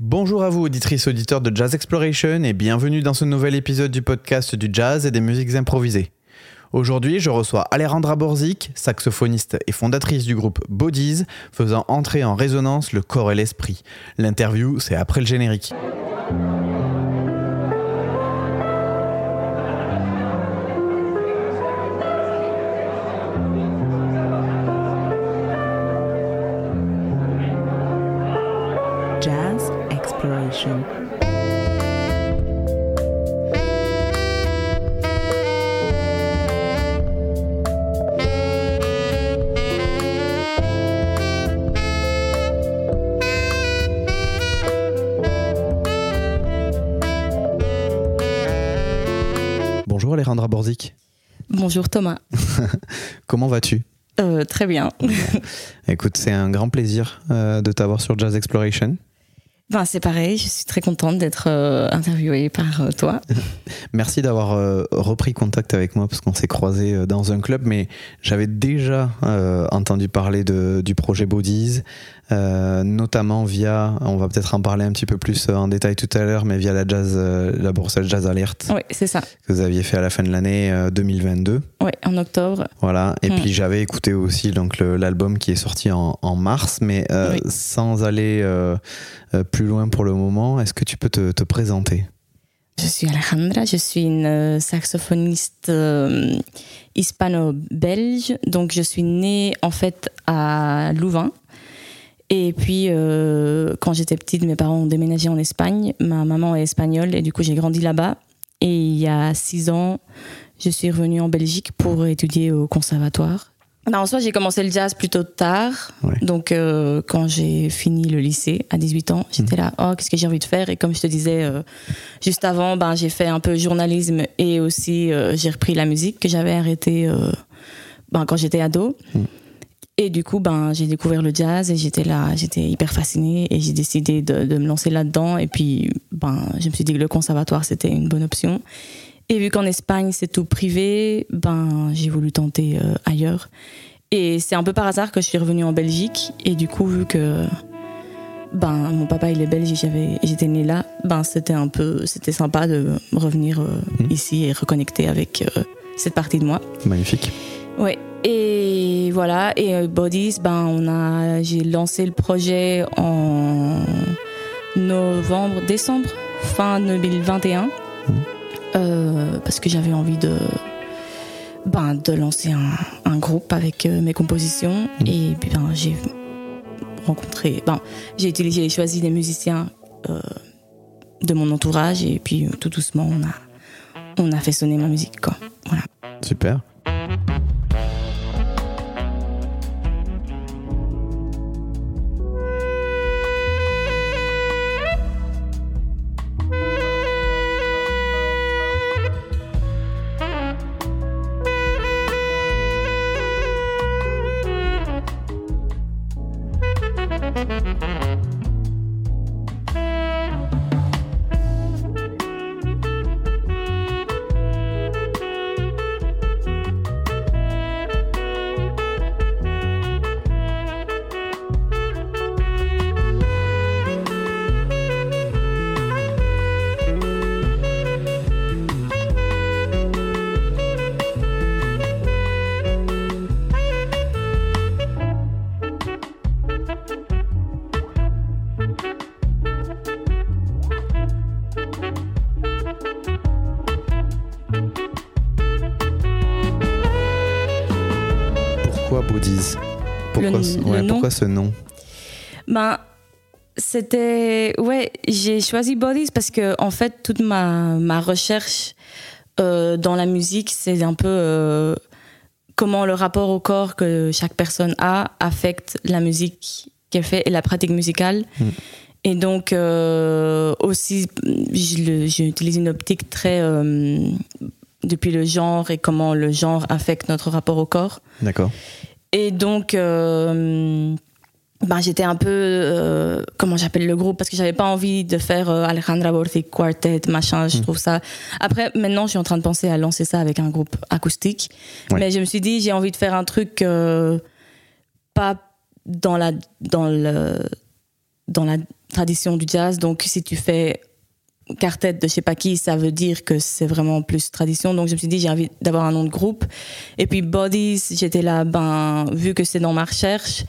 Bonjour à vous, auditrices, auditeurs de Jazz Exploration, et bienvenue dans ce nouvel épisode du podcast du jazz et des musiques improvisées. Aujourd'hui, je reçois Alejandra Borzik, saxophoniste et fondatrice du groupe Bodies, faisant entrer en résonance le corps et l'esprit. L'interview, c'est après le générique. Bonjour Alejandra Borzik. Bonjour Thomas. Comment vas-tu? Euh, très bien. Écoute, c'est un grand plaisir euh, de t'avoir sur Jazz Exploration. Ben, c'est pareil, je suis très contente d'être euh, interviewée par euh, toi. Merci d'avoir euh, repris contact avec moi parce qu'on s'est croisés euh, dans un club, mais j'avais déjà entendu parler de, du projet Bodies, euh, notamment via, on va peut-être en parler un petit peu plus euh, en détail tout à l'heure, mais via la jazz, euh, la Bruxelles Jazz Alert Oui, c'est ça. que vous aviez fait à la fin de l'année euh, 2022. Oui, en octobre. Voilà. Et Mm. puis j'avais écouté aussi donc l'album qui est sorti en, en mars, mais euh, Oui. sans aller euh, euh, plus loin pour le moment, est-ce que tu peux te, te présenter? Je suis Alejandra, je suis une saxophoniste euh, hispano-belge. Donc, je suis née en fait à Louvain. Et puis, euh, quand j'étais petite, mes parents ont déménagé en Espagne. Ma maman est espagnole et du coup, j'ai grandi là-bas. Et il y a six ans, je suis revenue en Belgique pour étudier au conservatoire. Ben, en soi, j'ai commencé le jazz plutôt tard. Ouais. Donc, euh, quand j'ai fini le lycée à 18 ans, j'étais là, oh, qu'est-ce que j'ai envie de faire? Et comme je te disais euh, juste avant, ben, j'ai fait un peu journalisme et aussi euh, j'ai repris la musique que j'avais arrêtée euh, ben, quand j'étais ado. Mm. Et du coup, ben, j'ai découvert le jazz et j'étais là, j'étais hyper fascinée et j'ai décidé de, de me lancer là-dedans. Et puis, ben, je me suis dit que le conservatoire, c'était une bonne option. Et vu qu'en Espagne, c'est tout privé, ben, j'ai voulu tenter euh, ailleurs. Et c'est un peu par hasard que je suis revenue en Belgique. Et du coup, vu que ben, mon papa il est belge et j'étais née là, ben, c'était un peu, c'était sympa de revenir euh, Mhm. ici et reconnecter avec euh, cette partie de moi. Magnifique. Ouais. Et voilà. Et euh, Bodies, ben, on a, j'ai lancé le projet en novembre, décembre, fin 2021, Mhm. Euh, parce que j'avais envie de, ben, de lancer un, un groupe avec euh, mes compositions. Mhm. Et puis, ben, j'ai rencontré, ben, j'ai utilisé, j'ai choisi des musiciens euh, de mon entourage et puis euh, tout doucement, on a, on a fait sonner ma musique, quoi. Voilà. Super. Pourquoi, Le- ce- le ouais, nom pourquoi ce nom Ben, c'était. Ouais, j'ai choisi Bodies parce que, en fait, toute ma, ma recherche euh, dans la musique, c'est un peu euh, comment le rapport au corps que chaque personne a affecte la musique qu'elle fait et la pratique musicale. Mm. Et donc, euh, aussi, j'utilise une optique très. euh, depuis le genre et comment le genre affecte notre rapport au corps. D'accord. Et donc, euh, ben, j'étais un peu, euh, comment j'appelle le groupe, parce que j'avais pas envie de faire euh, Alejandra Borthik Quartet, machin, je trouve ça. Après, maintenant, je suis en train de penser à lancer ça avec un groupe acoustique. Ouais. Mais je me suis dit, j'ai envie de faire un truc euh, pas dans la, dans le, dans la tradition du jazz. Donc, si tu fais quartet de je sais pas qui, ça veut dire que c'est vraiment plus tradition. Donc, je me suis dit, j'ai envie d'avoir un nom de groupe. Et puis, Bodies, j'étais là, ben, vu que c'est dans ma recherche,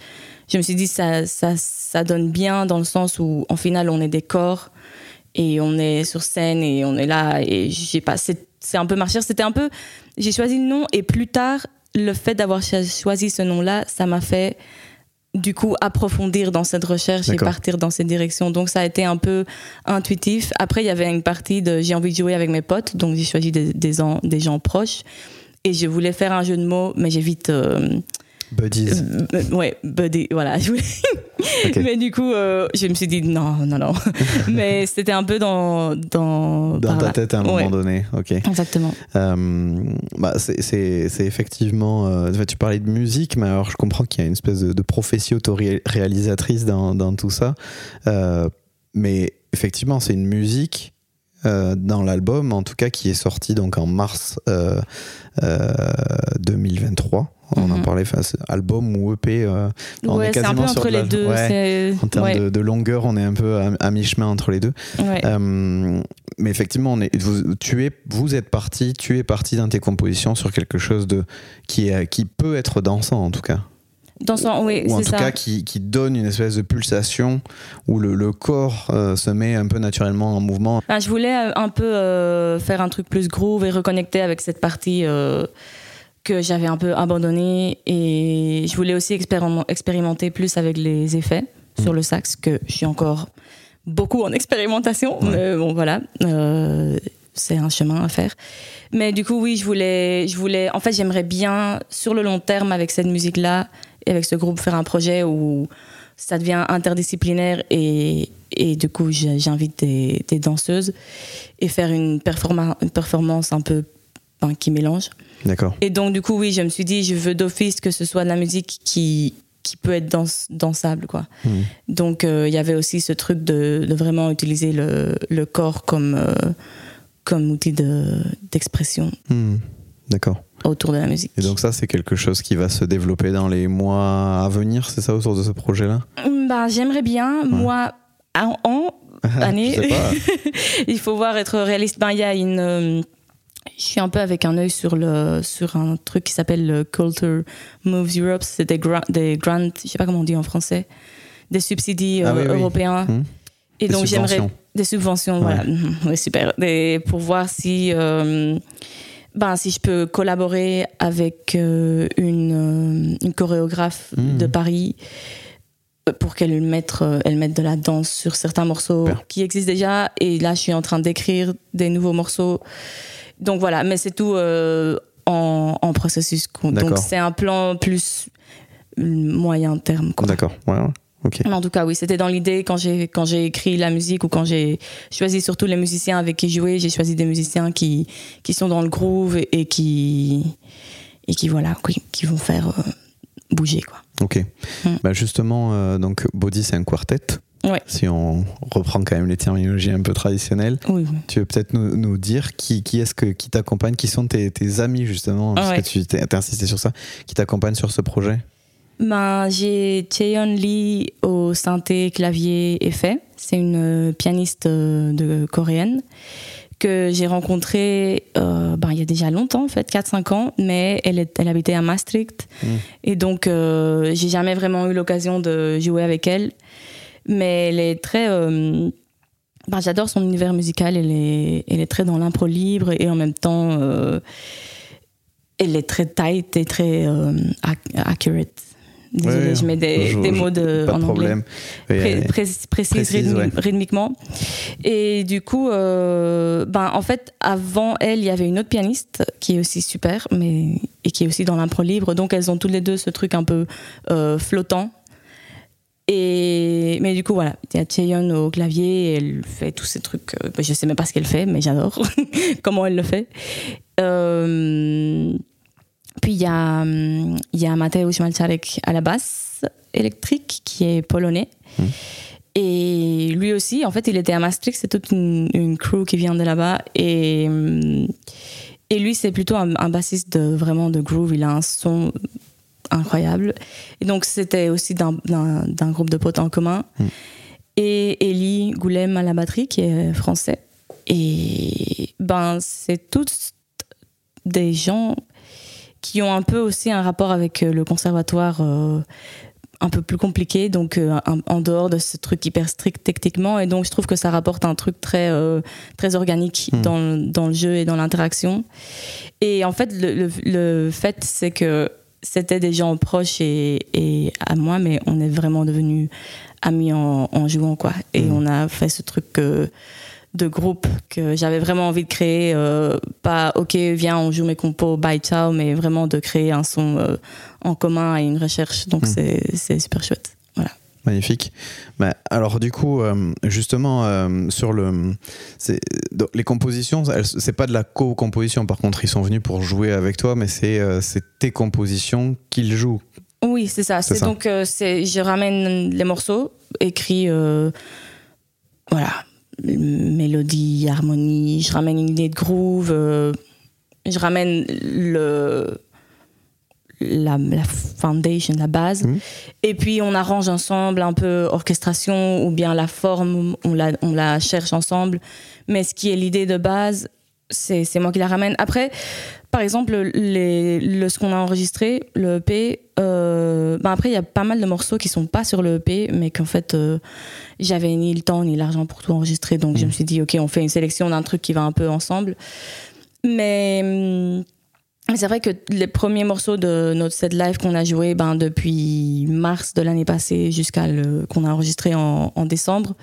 je me suis dit, ça, ça, ça donne bien dans le sens où, en final, on est des corps et on est sur scène et on est là. Et j'ai pas, c'est c'est un peu ma recherche. C'était un peu, j'ai choisi le nom et plus tard, le fait d'avoir cho- choisi ce nom-là, ça m'a fait du coup approfondir dans cette recherche et partir dans cette direction. Donc ça a été un peu intuitif. Après, il y avait une partie de j'ai envie de jouer avec mes potes, donc j'ai choisi des, des gens proches. Et je voulais faire un jeu de mots, mais j'ai vite. euh, Buddies. euh, ouais, buddy, voilà. je voulais- Ok. mais du coup, euh, je me suis dit non, non, non. mais c'était un peu dans. Dans, ta là. tête à un moment Ouais. donné, ok. Exactement. Euh, bah, c'est- effectivement. euh, tu parlais de musique, mais alors je comprends qu'il y a une espèce de, de prophétie autoréalisatrice dans, dans tout ça. Mais effectivement, c'est une musique euh, dans l'album, en tout cas, qui est sorti donc en mars euh, euh, 2023. On en Mhm. parlait, album ou EP. euh, on est c'est un peu quasiment sur entre la- les deux. ouais, en termes ouais, de, de longueur, on est un peu à, à mi-chemin entre les deux. Euh, mais effectivement, on est, vous, tu es, vous êtes parti, tu es parti dans tes compositions sur quelque chose de qui, est, qui peut être dansant en tout cas, Dans son, oui, ou en tout ça. cas qui, qui donne une espèce de pulsation où le, le corps euh, se met un peu naturellement en mouvement. Enfin, je voulais un peu faire un truc plus groove et reconnecter avec cette partie que j'avais un peu abandonnée. Et je voulais aussi expérim- expérimenter plus avec les effets Mm. sur le sax, que je suis encore beaucoup en expérimentation. Ouais. Mais bon, voilà. Euh, c'est un chemin à faire. Mais du coup, oui, je voulais, je voulais. En fait, j'aimerais bien, sur le long terme, avec cette musique-là et avec ce groupe, faire un projet où ça devient interdisciplinaire et, et du coup, j'invite des, des danseuses et faire une, performa- une performance un peu ben, qui mélange. D'accord. Et donc, du coup, oui, je me suis dit, je veux d'office que ce soit de la musique qui, qui peut être dans, dansable, quoi. Mhm. Donc, euh, il y avait aussi ce truc de, de vraiment utiliser le, le corps comme, euh, comme outil de- d'expression Hmm. D'accord. autour de la musique. Et donc ça, c'est quelque chose qui va se développer dans les mois à venir, c'est ça, autour de ce projet-là? Bah, J'aimerais bien, moi, en, en année, il faut voir être réaliste. Ben, il y a une. euh, je suis un peu avec un œil sur, le, sur un truc qui s'appelle le Culture Moves Europe. C'est des, gra- des grants, je sais pas comment on dit en français, des subsidies Ah euh, oui, oui. européens. Hmm. Et Des donc j'aimerais des subventions, voilà, Ouais, super. Des- pour voir si, euh, ben, si je peux collaborer avec euh, une, une chorégraphe de Paris euh, pour qu'elle mette, elle mette de la danse sur certains morceaux Super. qui existent déjà. Et là, je suis en train d'écrire des nouveaux morceaux. Donc voilà, mais c'est tout euh, en, en processus. Donc c'est un plan plus moyen terme. D'accord. Ouais, ouais. Ok. Mais en tout cas, oui, c'était dans l'idée quand j'ai quand j'ai écrit la musique ou quand j'ai choisi surtout les musiciens avec qui jouer, j'ai choisi des musiciens qui qui sont dans le groove et, et qui et qui voilà, qui, qui vont faire euh, bouger quoi. Ok. Hmm. Bah justement, euh, donc Body, c'est un quartet. Ouais. Si on reprend quand même les terminologies un peu traditionnelles, Oui. tu veux peut-être nous, nous dire qui, qui est-ce que qui t'accompagne, qui sont tes, tes amis justement, parce ouais. que tu t'es insisté sur ça, qui t'accompagnent sur ce projet? Ben, j'ai Cheon Lee au synthé, clavier, effet. C'est une euh, pianiste euh, de coréenne que j'ai rencontrée euh, ben, il y a déjà longtemps, en fait, 4-5 ans, mais elle, est, elle habitait à Maastricht. Mm. Et donc, euh, j'ai jamais vraiment eu l'occasion de jouer avec elle. Mais elle est très. euh, ben, J'adore son univers musical. Elle est, elle est très dans l'impro libre et en même temps, euh, elle est très tight et très euh, ac- accurate. Désolée, Ouais, je mets des, je- des je- mots de, en anglais. Pré- pré- précise, précise, rythmi- ouais. rythmiquement. Et du coup, euh, ben, en fait, avant elle, il y avait une autre pianiste qui est aussi super, mais et qui est aussi dans l'impro libre. Donc, elles ont toutes les deux ce truc un peu euh, flottant. Et mais du coup, voilà, il y a Cheon au clavier, elle fait tous ces trucs. euh, je sais même pas ce qu'elle fait, mais j'adore comment elle le fait. Euh, puis il y a, hum, y a Mateusz Malczarek à la basse électrique, qui est polonais. Mhm. Et lui aussi, en fait, il était à Maastricht, c'est toute une, une crew qui vient de là-bas. Et, hum, et lui, c'est plutôt un, un bassiste de, vraiment de groove, il a un son incroyable. Et donc, c'était aussi d'un- groupe de potes en commun. Mhm. et Elie Goulem à la batterie, qui est français. Et ben, c'est tous des gens qui ont un peu aussi un rapport avec euh, le conservatoire euh, un peu plus compliqué, donc euh, en, dehors de ce truc hyper strict techniquement. Et donc, je trouve que ça rapporte un truc très, euh, très organique Mm. dans, dans le jeu et dans l'interaction. Et en fait, le, le, le fait, c'est que c'était des gens proches et, et à moi, mais on est vraiment devenus amis en, en jouant, quoi. Et Mm. on a fait ce truc euh, de groupe que j'avais vraiment envie de créer. euh, pas, ok, viens, on joue mes compos, bye, ciao, mais vraiment de créer un son euh, en commun et une recherche. Donc, Mm. c'est c'est super chouette. Magnifique. Bah, alors du coup, euh, justement, euh, sur le, donc, les compositions, c'est pas de la co-composition. Par contre, ils sont venus pour jouer avec toi, mais c'est euh, tes compositions qu'ils jouent. Oui, c'est ça. C'est donc, je ramène les morceaux écrits, voilà, mélodie, harmonie. Je ramène une idée de groove. je ramène le la, la foundation, la base. Mhm. Et puis on arrange ensemble un peu orchestration ou bien la forme, on la, on la cherche ensemble. Mais ce qui est l'idée de base, c'est c'est moi qui la ramène. Après, par exemple, les, le, ce qu'on a enregistré, le EP, euh, ben après, il y a pas mal de morceaux qui sont pas sur le EP, mais qu'en fait, euh, j'avais ni le temps ni l'argent pour tout enregistrer. Donc, je me suis dit, OK, on fait une sélection d'un truc qui va un peu ensemble. Mais hum, c'est vrai que les premiers morceaux de notre set live qu'on a joué ben, depuis mars de l'année passée jusqu'à le qu'on a enregistré en, décembre,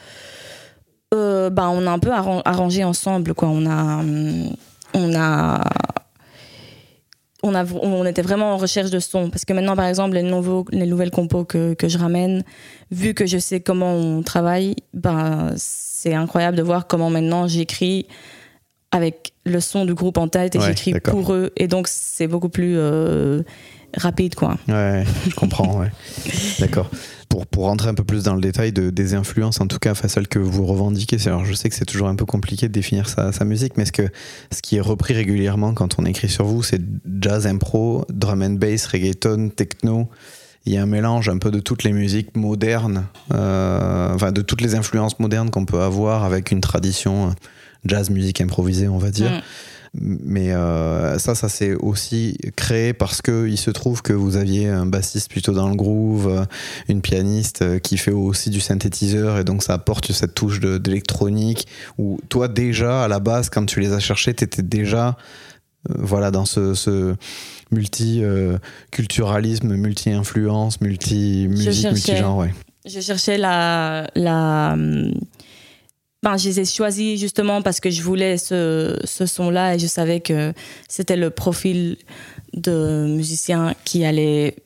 euh, ben, on a un peu arran- arrangé ensemble. Quoi. On a. hum, On a on, a, on était vraiment en recherche de son. Parce que maintenant, par exemple, les, nouveaux, les nouvelles compos que, que je ramène, vu que je sais comment on travaille, ben, c'est incroyable de voir comment maintenant j'écris avec le son du groupe en tête et Ouais, j'écris pour eux. Et donc, c'est beaucoup plus euh, rapide, quoi. Ouais, je comprends. ouais. D'accord. Pour, pour rentrer un peu plus dans le détail de, des influences, en tout cas, enfin, celles que vous revendiquez, alors je sais que c'est toujours un peu compliqué de définir sa, sa musique, mais ce, que, ce qui est repris régulièrement quand on écrit sur vous, c'est jazz impro, drum and bass, reggaeton, techno? Il y a un mélange un peu de toutes les musiques modernes, euh, enfin de toutes les influences modernes qu'on peut avoir avec une tradition euh, jazz musique improvisée, on va dire. Mm. Mais euh, ça, ça s'est aussi créé parce que il se trouve que vous aviez un bassiste plutôt dans le groove, euh, une pianiste euh, qui fait aussi du synthétiseur et donc ça apporte cette touche d'électronique. Où toi déjà à la base, quand tu les as cherchés, t'étais déjà euh, voilà dans ce, ce multi euh, culturalisme, multi influence, multi musique, cherchais. multi genre. Ouais. Je cherchais la. la hum, ben, je les ai choisis justement parce que je voulais ce, ce son-là et je savais que c'était le profil de musicien qui allait,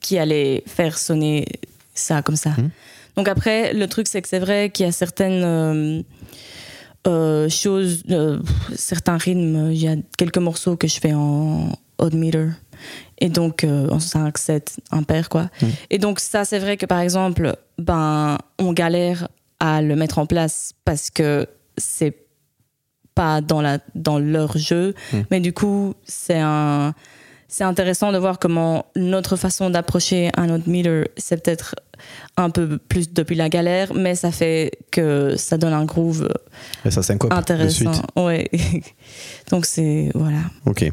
qui allait faire sonner ça comme ça. Mhm. Donc après, le truc, c'est que c'est vrai qu'il y a certaines euh, euh, choses, euh, certains rythmes. Il y a quelques morceaux que je fais en odd meter. Et donc, en 5, 7, impair, quoi. Mhm. Et donc, ça, c'est vrai que par exemple, ben, on galère à le mettre en place parce que c'est pas dans, la, dans leur jeu. Mhm. Mais du coup, c'est un. C'est intéressant de voir comment notre façon d'approcher un autre meter, c'est peut-être un peu plus depuis la galère, mais ça fait que ça donne un groove Et ça intéressant. Ouais. Donc c'est voilà. Ok.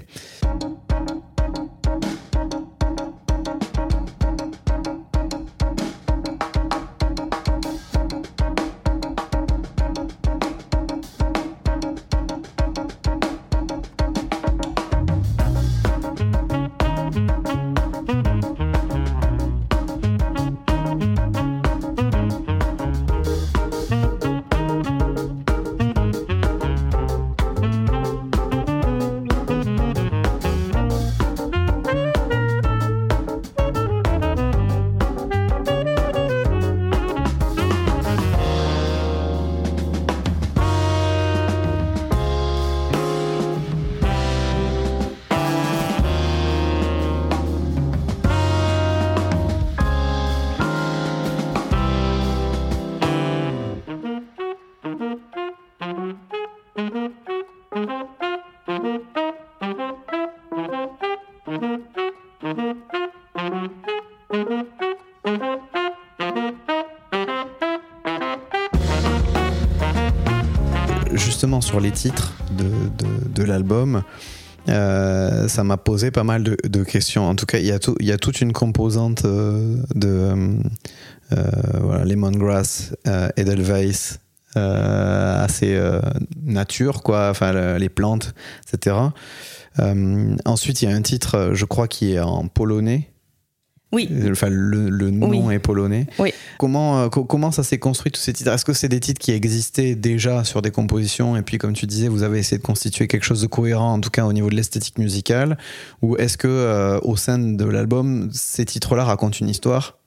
Les titres de, de, l'album, euh, ça m'a posé pas mal de, questions. En tout cas, il y, a y a toute une composante euh, de euh, voilà, Lemongrass, Edelweiss, assez nature, quoi, enfin les plantes, etc. ensuite, il y a un titre, je crois, qui est en polonais. Oui. Enfin, le, le nom Oui. est polonais. Oui. Comment, euh, co- comment ça s'est construit tous ces titres? Est-ce que c'est des titres qui existaient déjà sur des compositions? Et puis, comme tu disais, vous avez essayé de constituer quelque chose de cohérent, en tout cas au niveau de l'esthétique musicale Ou est-ce que euh, au sein de l'album, ces titres-là racontent une histoire?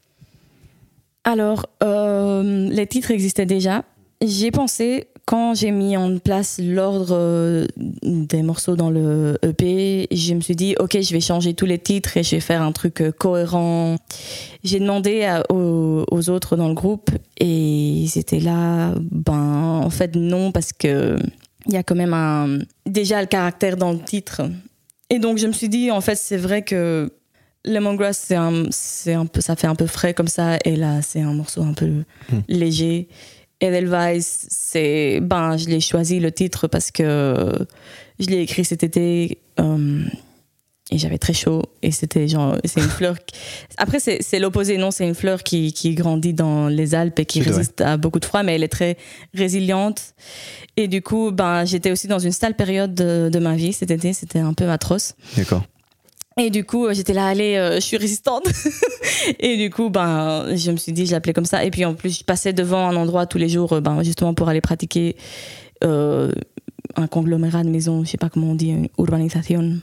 Alors, euh, les titres existaient déjà. J'y ai pensé quand j'ai mis en place l'ordre euh, des morceaux dans le EP. Je me suis dit, ok, je vais changer tous les titres et je vais faire un truc euh, cohérent. J'ai demandé à- aux, aux autres dans le groupe et ils étaient là. Ben, en fait, non, parce que il y a quand même un, déjà le caractère dans le titre. Et donc, je me suis dit, en fait, c'est vrai que Lemongrass, c'est un, c'est un peu, ça fait un peu frais comme ça, et là, c'est un morceau un peu léger. Edelweiss, c'est, ben, je l'ai choisi le titre parce que je l'ai écrit cet été euh, et j'avais très chaud et c'était genre, c'est une fleur. qui- Après, c'est, l'opposé, non, c'est une fleur qui, qui grandit dans les Alpes et qui vrai. résiste à beaucoup de froid, mais elle est très résiliente. Et du coup, ben, j'étais aussi dans une sale période de, de ma vie cet été, c'était un peu atroce. D'accord. Et du coup, euh, j'étais là, allez, euh, je suis résistante. et du coup, ben, je me suis dit, je l'appelais comme ça. Et puis en plus, je passais devant un endroit tous les jours, euh, ben, justement pour aller pratiquer un conglomérat de maisons, je sais pas comment on dit, une urbanisation,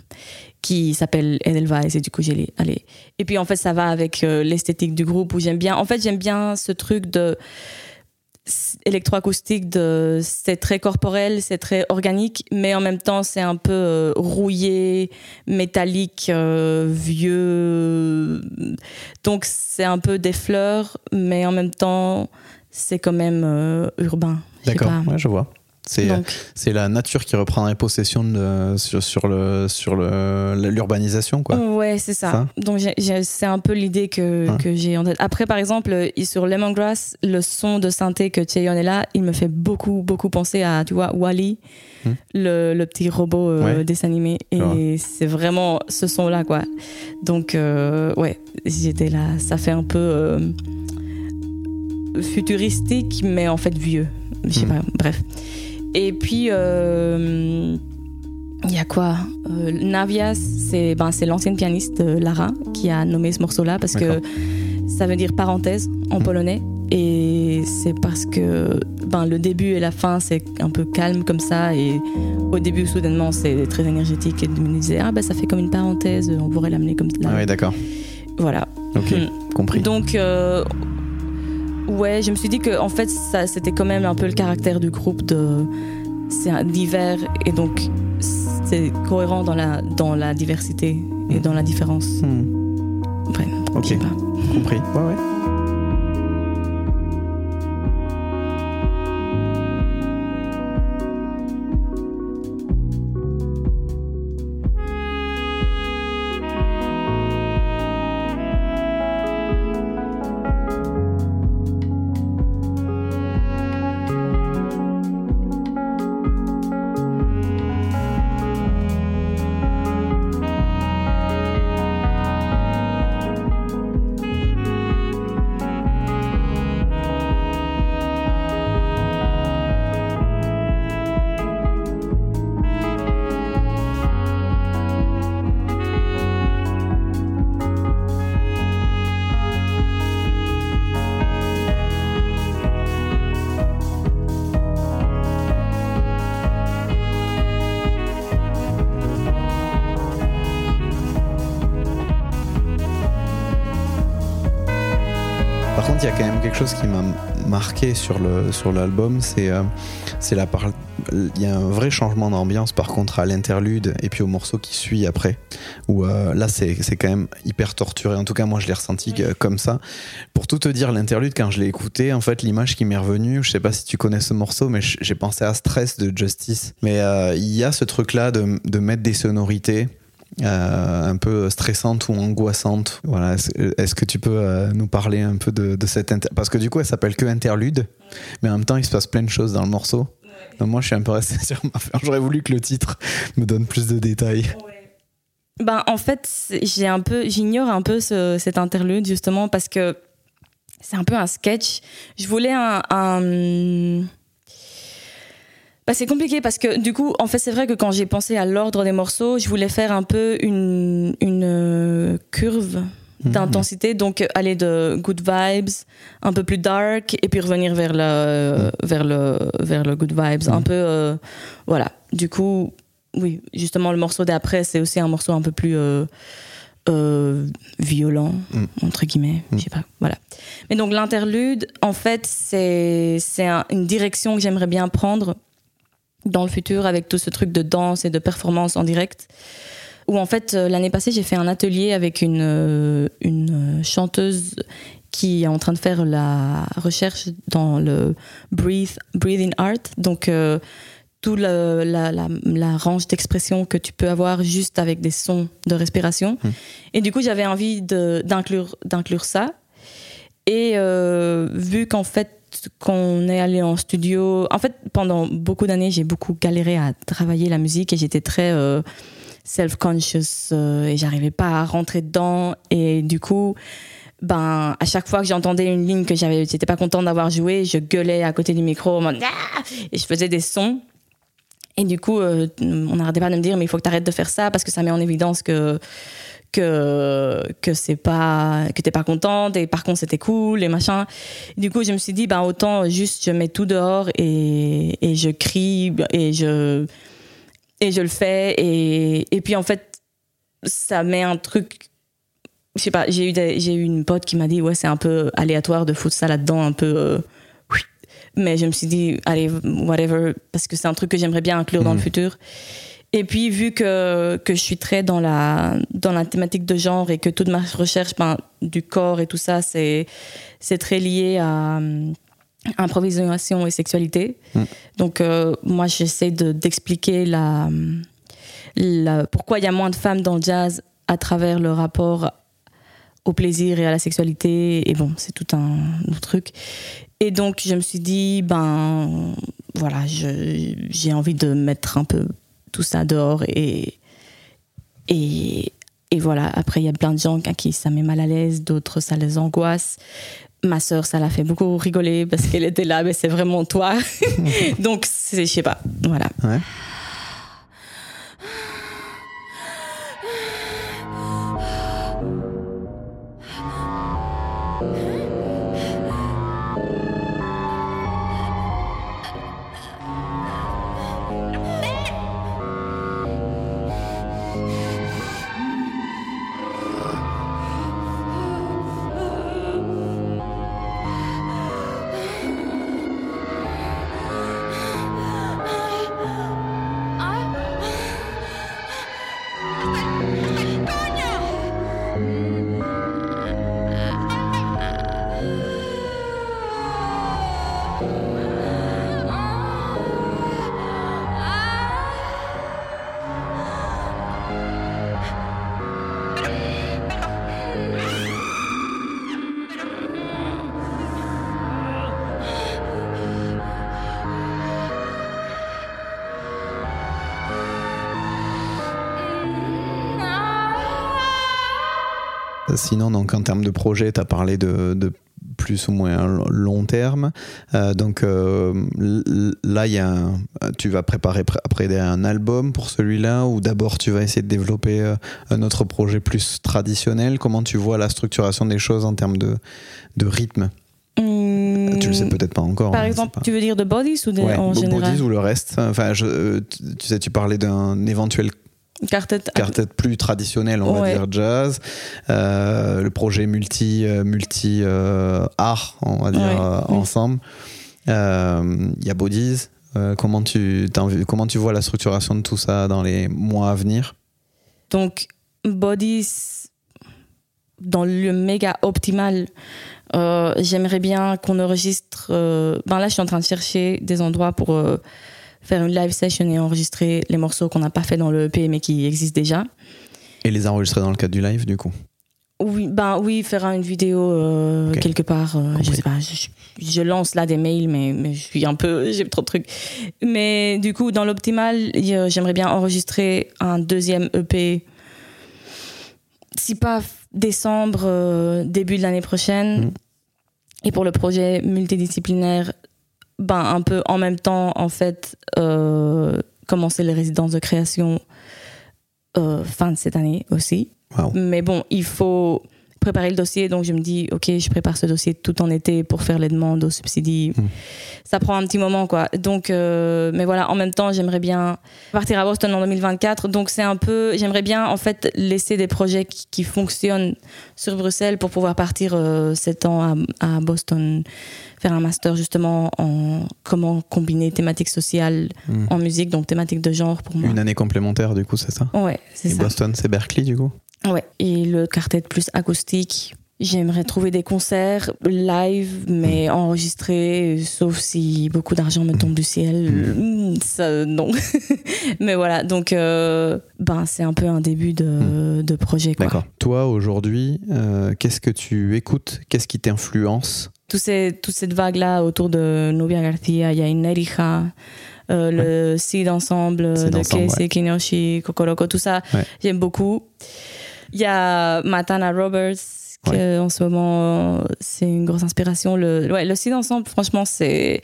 qui s'appelle Edelweiss. Et du coup, j'ai allez. Et puis en fait, ça va avec l'esthétique du groupe où j'aime bien. En fait, j'aime bien ce truc de électroacoustique de c'est très corporel c'est très organique mais en même temps c'est un peu euh, rouillé métallique euh, vieux donc c'est un peu des fleurs mais en même temps c'est quand même euh, urbain D'accord. Ouais, je vois. C'est la nature qui reprendrait possession de, sur, sur le sur le l'urbanisation quoi. Ouais, c'est ça. Ça Donc c'est un peu l'idée que, Hein. que j'ai en tête. Après, par exemple, euh, sur Lemongrass, le son de synthé que Cheyon est là, il me fait beaucoup, beaucoup penser à, tu vois, Wally, Hmm. le, le petit robot euh, Ouais. dessin animé. Et c'est vraiment ce son-là, quoi. Donc, euh, ouais, j'étais là. Ça fait un peu euh, futuristique, mais en fait vieux. Je sais Hmm. pas, bref. Et puis, euh, il y a quoi Euh, Navias, c'est ben, l'ancienne pianiste euh, Lara qui a nommé ce morceau-là parce que ça veut dire parenthèse en Mhm. polonais. Et c'est parce que ben, le début et la fin, c'est un peu calme comme ça. Et au début, soudainement, c'est très énergétique. Et me disais, ah ben ça fait comme une parenthèse, on pourrait l'amener comme ça. Ah ouais, d'accord. Voilà. Ok, Hmm. compris. Donc, euh, ouais, je me suis dit que en fait, ça, c'était quand même un peu le caractère du groupe de, c'est divers et donc c'est cohérent dans la dans la diversité et dans la différence. Bref, Ok. pas. compris. Ouais, ouais. Chose qui m'a marqué sur le sur l'album, c'est euh, c'est la part. Il y a un vrai changement d'ambiance par contre à l'interlude et puis au morceau qui suit après. Où euh, là, c'est quand même hyper torturé. En tout cas, moi, je l'ai ressenti euh, comme ça. Pour tout te dire, l'interlude quand je l'ai écouté, en fait, l'image qui m'est revenue, je sais pas si tu connais ce morceau, mais j'ai pensé à Stress de Justice. Mais euh, il y a ce truc-là de de mettre des sonorités euh, un peu stressante ou angoissante. Voilà. Est-ce que tu peux euh, nous parler un peu de, cette inter- parce que du coup elle s'appelle que interlude, mais en même temps il se passe plein de choses dans le morceau. Non, moi, je suis un peu resté sur ma fin. J'aurais voulu que le titre me donne plus de détails. Ben, en fait, j'ai un peu, j'ignore un peu ce- cet interlude justement parce que c'est un peu un sketch. Je voulais un- Ben, c'est compliqué parce que du coup, en fait, c'est vrai que quand j'ai pensé à l'ordre des morceaux, je voulais faire un peu une, une euh, curve d'intensité, donc aller de good vibes, un peu plus dark, et puis revenir vers le, vers le, vers le good vibes, un peu, euh, voilà. Du coup, oui, justement, le morceau d'après, c'est aussi un morceau un peu plus euh, euh, violent, entre guillemets, je sais pas, voilà. Mais donc l'interlude, en fait, c'est c'est un- une direction que j'aimerais bien prendre dans le futur avec tout ce truc de danse et de performance en direct. Où en fait, euh, l'année passée, j'ai fait un atelier avec une, euh, une euh, chanteuse qui est en train de faire la recherche dans le breathe, breathing art. Donc, euh, tout le- la, la, la range d'expression que tu peux avoir juste avec des sons de respiration. Et du coup, j'avais envie d'inclure d'inclure ça. Et euh, vu qu'en fait, qu'on est allé en studio, en fait, pendant beaucoup d'années, j'ai beaucoup galéré à travailler la musique et j'étais très euh, self-conscious euh, et j'arrivais pas à rentrer dedans. Et du coup, ben, à chaque fois que j'entendais une ligne que j'étais pas contente d'avoir joué, je gueulais à côté du micro Ah et je faisais des sons. Et du coup, euh, on n'arrêtait pas de me dire, mais il faut que tu arrêtes de faire ça parce que ça met en évidence que que que c'est pas que t'es pas contente et par contre c'était cool et machin. Du coup, je me suis dit, ben autant juste je mets tout dehors et, et je crie et je et je le fais et et puis en fait ça met un truc je sais pas, j'ai eu, des- j'ai eu une pote qui m'a dit, ouais, c'est un peu aléatoire de foutre ça là-dedans, un peu. euh, mais je me suis dit, allez, whatever, parce que c'est un truc que j'aimerais bien inclure dans le futur. Et puis, vu que, que je suis très dans la, dans la thématique de genre et que toute ma recherche ben, du corps et tout ça, c'est, c'est très lié à euh, improvisation et sexualité. Donc, euh, moi, j'essaie de, d'expliquer la, la, pourquoi il y a moins de femmes dans le jazz à travers le rapport au plaisir et à la sexualité. Et bon, c'est tout un autre truc. Et donc, je me suis dit, ben, voilà, je- j'ai envie de mettre un peu tout ça. Et, et, et voilà, après, il y a plein de gens à qui ça met mal à l'aise, d'autres, ça les angoisse. Ma sœur, ça l'a fait beaucoup rigoler parce qu'elle était là, mais c'est vraiment toi. donc, je sais pas, voilà. Sinon, donc en termes de projet, tu as parlé de, de plus ou moins long terme. Euh, donc euh, là, y a un- tu vas préparer pr- après un album pour celui-là ou d'abord tu vas essayer de développer euh, un autre projet plus traditionnel? Comment tu vois la structuration des choses en termes de, de rythme? Hum, Tu le sais peut-être pas encore. Par hein, exemple, tu veux dire de bodies ou de, Ouais, en général? Bodies ou le reste? Enfin, je, euh, tu sais, tu parlais d'un éventuel Quartet. quartet plus traditionnel, on va dire jazz. Euh, le projet multi, euh, multi euh, art, on va dire Ouais. euh, ensemble. Il y a Bodies. Comment tu comment tu vois la structuration de tout ça dans les mois à venir? Donc, bodies, dans le méga optimal, j'aimerais bien qu'on enregistre. ben là, je suis en train de chercher des endroits pour faire une live session et enregistrer les morceaux qu'on n'a pas fait dans le EP mais qui existent déjà. et les enregistrer dans le cadre du live du coup? Oui, ben oui, faire une vidéo euh, quelque part. euh, je sais pas. Je, je lance là des mails, mais, mais je suis un peu, j'ai trop de trucs. Mais du coup, dans l'optimal, a- j'aimerais bien enregistrer un deuxième EP. Si pas décembre, euh, début de l'année prochaine. Mhm. Et pour le projet multidisciplinaire, ben un peu en même temps, en fait, euh, commencer les résidences de création euh, fin de cette année aussi. Mais bon, il faut préparer le dossier. Donc, je me dis, OK, je prépare ce dossier tout en été pour faire les demandes aux subsidies. Mm. Ça prend un petit moment, quoi. Donc, euh, mais voilà, en même temps, j'aimerais bien partir à Boston en 2024. Donc, c'est un peu, j'aimerais bien, en fait, laisser des projets qui, qui fonctionnent sur Bruxelles pour pouvoir partir euh, sept ans à, à Boston, faire un master justement en comment combiner thématiques sociales Mm. en musique, donc thématiques de genre pour moi. Une année complémentaire, du coup, c'est ça? Ouais, c'est Et ça. Boston, c'est Berkeley, du coup? Ouais, et le quartet plus acoustique. J'aimerais trouver des concerts live, mais enregistrés, sauf si beaucoup d'argent me tombe du ciel. Mm, Ça, non. mais voilà, donc euh, ben, c'est un peu un début de, de projet. D'accord. Toi, aujourd'hui, euh, qu'est-ce que tu écoutes? Qu'est-ce qui t'influence? Tous ces, toute cette vague-là autour de Nubia Garcia, il y a euh, le Seed Ensemble de Casey Kinyoshi, Kokoroko, tout ça, Ouais. j'aime beaucoup. Il y a Matana Roberts, que en ce moment, c'est une grosse inspiration. Le, ouais, le Ensemble, franchement, c'est.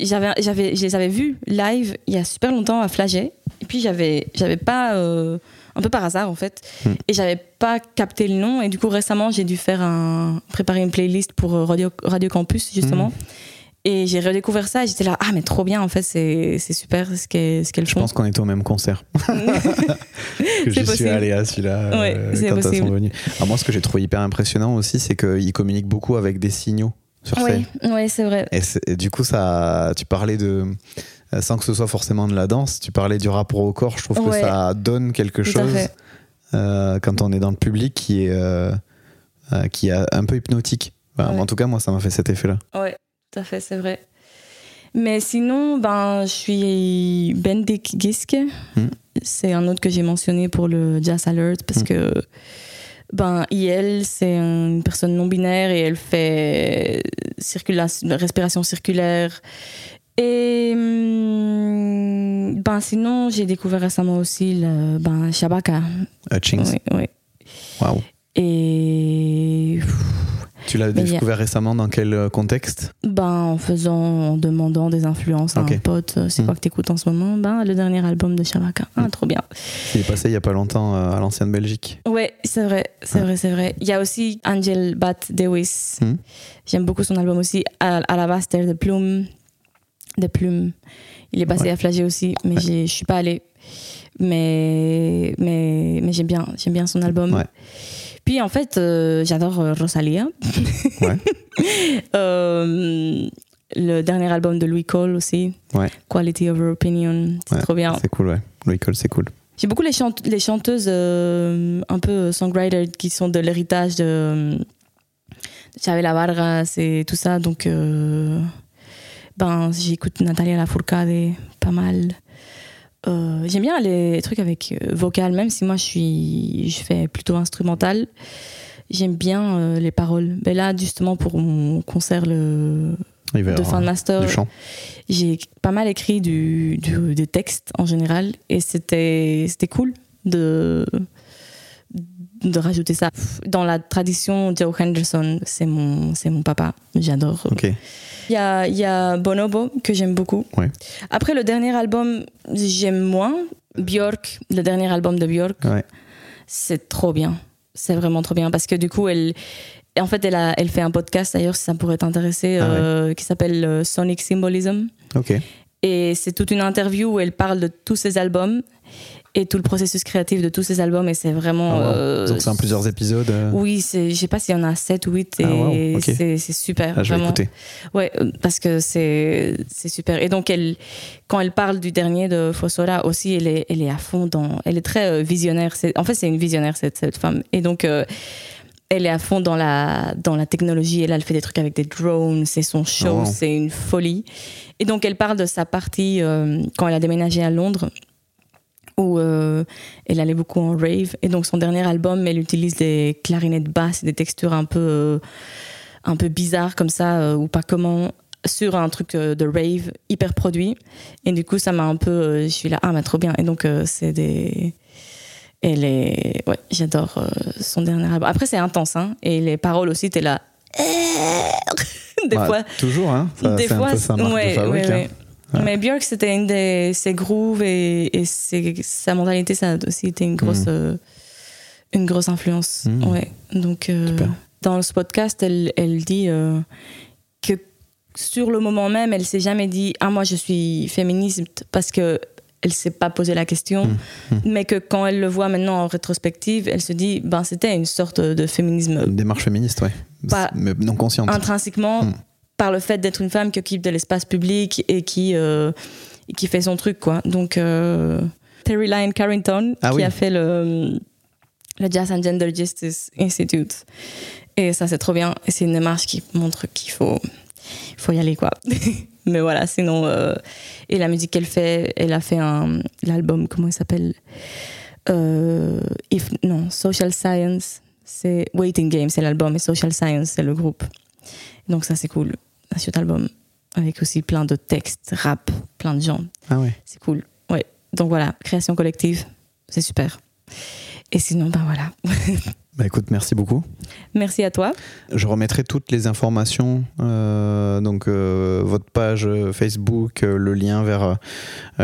J'avais, j'avais, je les avais vus live il y a super longtemps à Flagey. Et puis, j'avais, j'avais pas. euh, un peu par hasard, en fait. Hmm. Et j'avais pas capté le nom. Et du coup, récemment, j'ai dû faire un, préparer une playlist pour euh, Radio, Radio Campus, justement. Et j'ai redécouvert ça et j'étais là, ah, mais trop bien, en fait, c'est, super ce qu'elles, ce qu'elles Je font. pense qu'on était au même concert. que j'y suis allé à celui-là Ouais, euh, quand elles sont venues. Alors moi, ce que j'ai trouvé hyper impressionnant aussi, c'est qu'ils communiquent beaucoup avec des signaux sur scène. Oui, ouais, c'est vrai. Et, du coup, ça, tu parlais de, euh, sans que ce soit forcément de la danse, tu parlais du rapport au corps. Je trouve Ouais. que ça donne quelque Tout chose euh, quand on est dans le public qui est, euh, qui est un peu hypnotique. Enfin. En tout cas, moi, ça m'a fait cet effet-là. Ouais, tout à fait, c'est vrai. Mais sinon, ben, je suis Bendik Giske. Hmm. C'est un autre que j'ai mentionné pour le Jazz Alert parce Hmm. que ben, IL, c'est une personne non binaire et elle fait circulation, respiration circulaire. Et hum, ben, sinon, j'ai découvert récemment aussi le ben, Shabaka. Hutchings. Oui, oui. Waouh. Et Tu l'as a- découvert récemement dans quel euh, contexte? Ben, en faisant, en demandant des influences à Ok. un pote, euh, c'est Mm. quoi que t'écoutes en ce moment? Ben, le dernier album de Shabaka. Ah, Mm. trop bien. Il est passé il y a pas longtemps euh, à l'ancienne Belgique. Ouais, c'est vrai, c'est Ouais. vrai, c'est vrai. Il y a aussi Angel Bat Dewis. Mm. J'aime beaucoup son album aussi. À, à c'était de Plume. De Plume. Il est passé Ouais. à Flagey aussi, mais Ouais. je suis pas allée. Mais, mais, mais j'aime bien, j'aime bien son album. Ouais. Puis en fait, euh, j'adore euh, Rosalia. Ouais. Euh, le dernier album de Louis Cole aussi. Ouais. Quality of Her Opinion. C'est Ouais, trop bien. C'est cool, ouais. Louis Cole, c'est cool. J'ai beaucoup les, chante- les chanteuses euh, un peu songwriters qui sont de l'héritage de, de Chavela Vargas et tout ça. Donc, ben, j'écoute Natalia Lafourcade pas mal. Euh, J'aime bien les trucs avec euh, vocal, même si moi je suis, je fais plutôt instrumental. J'aime bien euh, les paroles. Mais là, justement, pour mon concert le, va de fin de master, j'ai pas mal écrit du, du- des textes en général et c'était c'était cool de de rajouter ça dans la tradition Joe Henderson c'est mon c'est mon papa j'adore Ok. Il y a y a Bonobo que j'aime beaucoup Ouais. après le dernier album j'aime moins Björk le dernier album de Björk Ouais. c'est trop bien c'est vraiment trop bien parce que du coup elle en fait elle a elle fait un podcast d'ailleurs si ça pourrait t'intéresser Ah ouais. euh, qui s'appelle euh, Sonic Symbolism Ok. Et c'est toute une interview où elle parle de tous ses albums et tout le processus créatif de tous ses albums. Et c'est vraiment. Ah, wow. euh, Donc c'est en plusieurs épisodes. euh, Oui, je sais pas s'il y en a 7 ou 8. Et Ah, wow, ok. c'est super. ah, je vais vraiment. écouter. Ouais, parce que c'est super. Et donc, elle, quand elle parle du dernier de Fossora aussi, elle est, elle est à fond dans. Elle est très euh, visionnaire. En fait, c'est une visionnaire, cette, cette femme. Et donc. euh, elle est à fond dans la, dans la technologie. Et là, elle fait des trucs avec des drones. C'est son show. Oh. C'est une folie. Et donc, elle parle de sa partie euh, quand elle a déménagé à Londres, où euh, elle allait beaucoup en rave. Et donc son dernier album, elle utilise des clarinettes basses et des textures un peu, euh, un peu bizarres comme ça, ou pas comment, sur un truc de rave hyper produit. Et du coup, ça m'a un peu. je suis là, ah, mais trop bien. Et donc, c'est des. Elle est. Ouais, j'adore euh, son dernier album. Après, c'est intense, hein. Et les paroles aussi, t'es là. des Ouais, fois. Toujours, hein ça, Des fois, ouais, de fabrique. ouais, hein. ouais. Mais Björk, c'était une des ses grooves et, et ses- sa mentalité, ça a aussi été une grosse, Mhm. euh, une grosse influence. Mhm. Ouais. Donc, euh, dans ce podcast, elle, elle dit euh, que sur le moment même, elle s'est jamais dit ah moi je suis féministe parce que elle s'est pas posé la question, Mhm. mais que quand elle le voit maintenant en rétrospective, elle se dit ben c'était une sorte de féminisme Une démarche féministe, ouais. Pas- Mais non consciente. intrinsèquement Mm. par le fait d'être une femme qui occupe de l'espace public et qui, euh, qui fait son truc quoi. Donc euh, Terry Lyne Carrington Ah qui oui. a fait le, le Jazz and Gender Justice Institute et ça c'est trop bien et c'est une démarche qui montre qu'il faut il faut y aller quoi. Mais voilà, sinon euh, et la musique qu'elle fait, elle a fait un l'album comment il s'appelle Euh, If non Social Science c'est Waiting Game c'est l'album et Social Science c'est le groupe. Donc ça c'est cool, cet album avec aussi plein de textes, rap, plein de gens. Ah ouais. C'est cool. Ouais. Donc voilà, création collective, c'est super. Et sinon, ben voilà. Bah écoute, merci beaucoup. Merci à toi. Je remettrai toutes les informations, euh, donc euh, votre page euh, Facebook, euh, le lien vers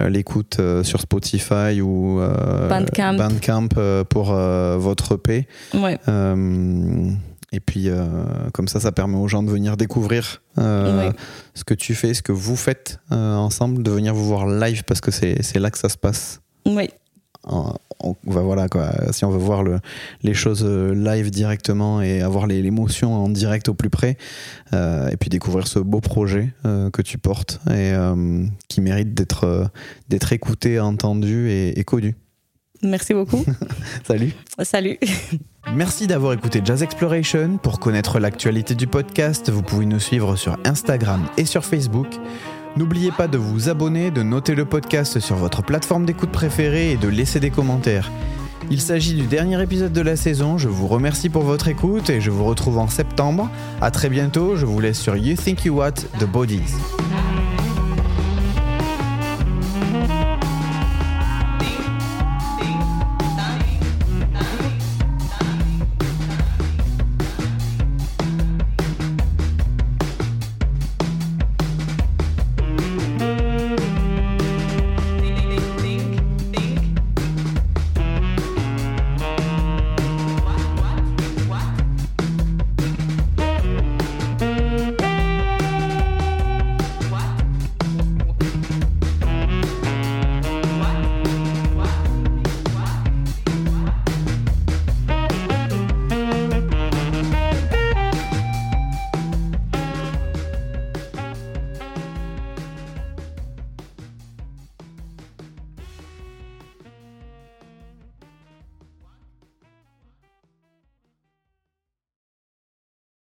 l'écoute sur Spotify ou Bandcamp. Bandcamp, pour votre EP. Ouais. Et puis comme ça, ça permet aux gens de venir découvrir Ouais. ce que tu fais, ce que vous faites ensemble, de venir vous voir live parce que c'est là que ça se passe. Oui. En- on- bah voilà quoi. Si on veut voir le, les choses euh, live directement et avoir l'émotion en direct au plus près, euh, et puis découvrir ce beau projet euh, que tu portes et euh, qui mérite d'être d'être écouté, entendu et, et connu. Merci beaucoup. Salut. Salut. Merci d'avoir écouté Jazz Exploration. Pour connaître l'actualité du podcast, vous pouvez nous suivre sur Instagram et sur Facebook. N'oubliez pas de vous abonner, de noter le podcast sur votre plateforme d'écoute préférée et de laisser des commentaires. Il s'agit du dernier épisode de la saison, je vous remercie pour votre écoute et je vous retrouve en septembre. A très bientôt, je vous laisse sur You Think You What The Bodies.